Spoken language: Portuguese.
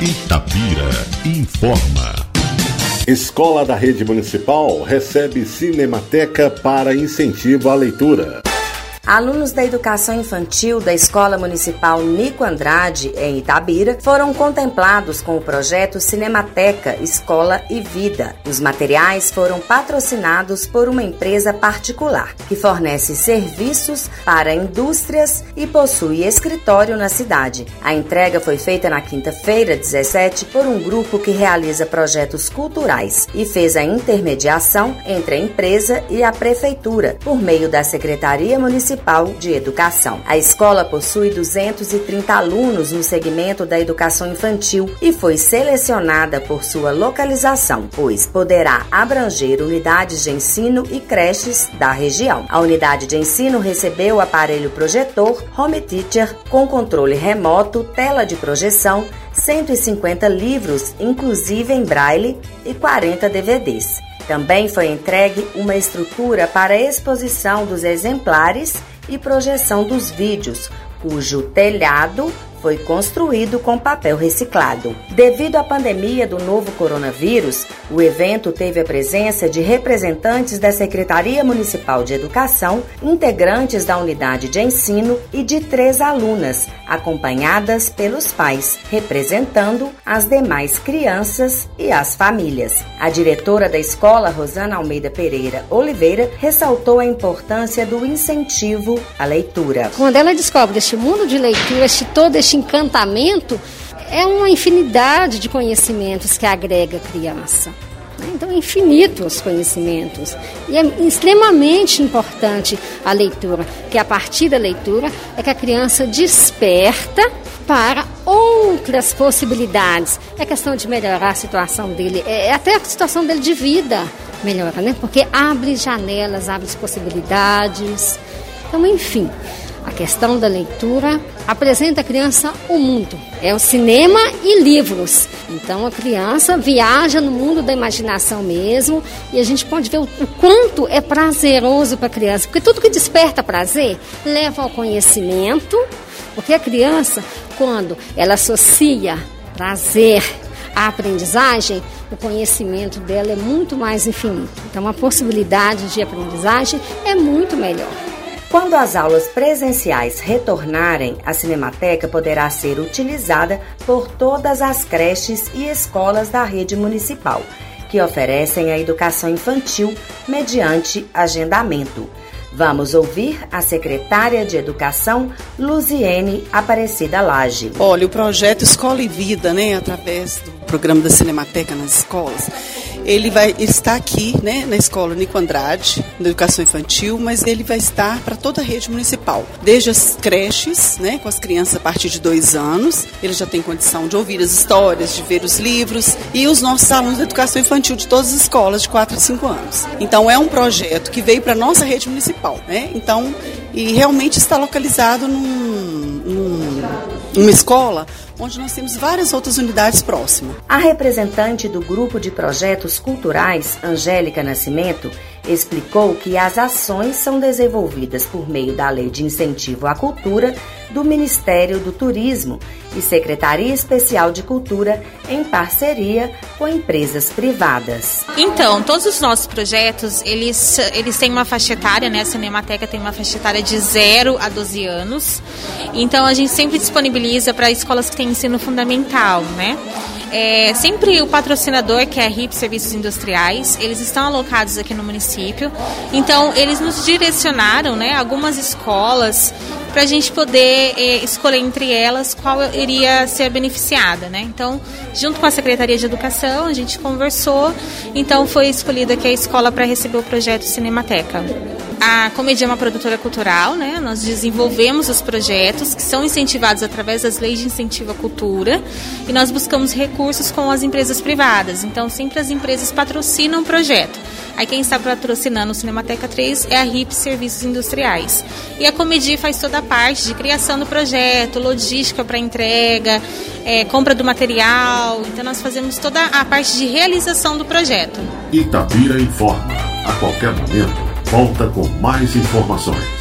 Itapira informa. Escola da Rede Municipal recebe Cinemateca para incentivo à leitura. Alunos da educação infantil da Escola Municipal Nico Andrade, em Itabira, foram contemplados com o projeto Cinemateca Escola e Vida. Os materiais foram patrocinados por uma empresa particular, que fornece serviços para indústrias e possui escritório na cidade. A entrega foi feita na quinta-feira, 17, por um grupo que realiza projetos culturais e fez a intermediação entre a empresa e a prefeitura, por meio da Secretaria Municipal Municipal de Educação. A escola possui 230 alunos no segmento da educação infantil e foi selecionada por sua localização, pois poderá abranger unidades de ensino e creches da região. A unidade de ensino recebeu aparelho projetor Home Teacher com controle remoto, tela de projeção, 150 livros, inclusive em braille, e 40 DVDs. Também foi entregue uma estrutura para exposição dos exemplares e projeção dos vídeos, cujo telhado foi construído com papel reciclado. Devido à pandemia do novo coronavírus, o evento teve a presença de representantes da Secretaria Municipal de Educação, integrantes da unidade de ensino e de três alunas, acompanhadas pelos pais, representando as demais crianças e as famílias. A diretora da escola, Rosana Almeida Pereira Oliveira, ressaltou a importância do incentivo à leitura. Quando ela descobre este mundo de leitura, este todo este encantamento é uma infinidade de conhecimentos que agrega a criança. Né? Então, é infinito os conhecimentos. E é extremamente importante a leitura, que a partir da leitura é que a criança desperta para outras possibilidades. É questão de melhorar a situação dele, é até a situação dele de vida melhora, né? Porque abre janelas, abre possibilidades. Então, enfim, questão da leitura apresenta a criança o mundo. É o cinema e livros. Então a criança viaja no mundo da imaginação mesmo e a gente pode ver o, o quanto é prazeroso para a criança. Porque tudo que desperta prazer leva ao conhecimento. Porque a criança, quando ela associa prazer à aprendizagem, o conhecimento dela é muito mais infinito. Então a possibilidade de aprendizagem é muito melhor. Quando as aulas presenciais retornarem, a Cinemateca poderá ser utilizada por todas as creches e escolas da rede municipal, que oferecem a educação infantil mediante agendamento. Vamos ouvir a secretária de Educação, Luziene Aparecida Lage. Olha, o projeto Escola e Vida, né, através do programa da Cinemateca nas escolas, ele vai estar aqui, né, na escola Nico Andrade, na educação infantil, mas ele vai estar para toda a rede municipal, desde as creches, né, com as crianças a partir de dois anos, ele já tem condição de ouvir as histórias, de ver os livros, e os nossos alunos de educação infantil de todas as escolas de 4 a 5 anos. Então é um projeto que veio para a nossa rede municipal, né? Então, e realmente está localizado num, num, numa escola onde nós temos várias outras unidades próximas. A representante do grupo de projetos culturais, Angélica Nascimento, explicou que as ações são desenvolvidas por meio da Lei de Incentivo à Cultura do Ministério do Turismo e Secretaria Especial de Cultura em parceria com empresas privadas. Então, todos os nossos projetos, eles, eles têm uma faixa etária, né? A Cinemateca tem uma faixa etária de 0 a 12 anos. Então, a gente sempre disponibiliza para escolas que têm ensino fundamental, né? É, sempre o patrocinador, que é a RIP Serviços Industriais, eles estão alocados aqui no município. Então, eles nos direcionaram, né, algumas escolas para a gente poder é, escolher entre elas qual iria ser beneficiada, né? Então, junto com a Secretaria de Educação, a gente conversou, então foi escolhida aqui a escola para receber o projeto Cinemateca. A Comedia é uma produtora cultural, né? Nós desenvolvemos os projetos que são incentivados através das leis de incentivo à cultura e nós buscamos recursos com as empresas privadas. Então, sempre as empresas patrocinam o projeto. Aí quem está patrocinando o Cinemateca 3 é a RIP Serviços Industriais. E a Comedi faz toda a parte de criação do projeto, logística para entrega, é, compra do material. Então nós fazemos toda a parte de realização do projeto. Itapira informa. A qualquer momento, volta com mais informações.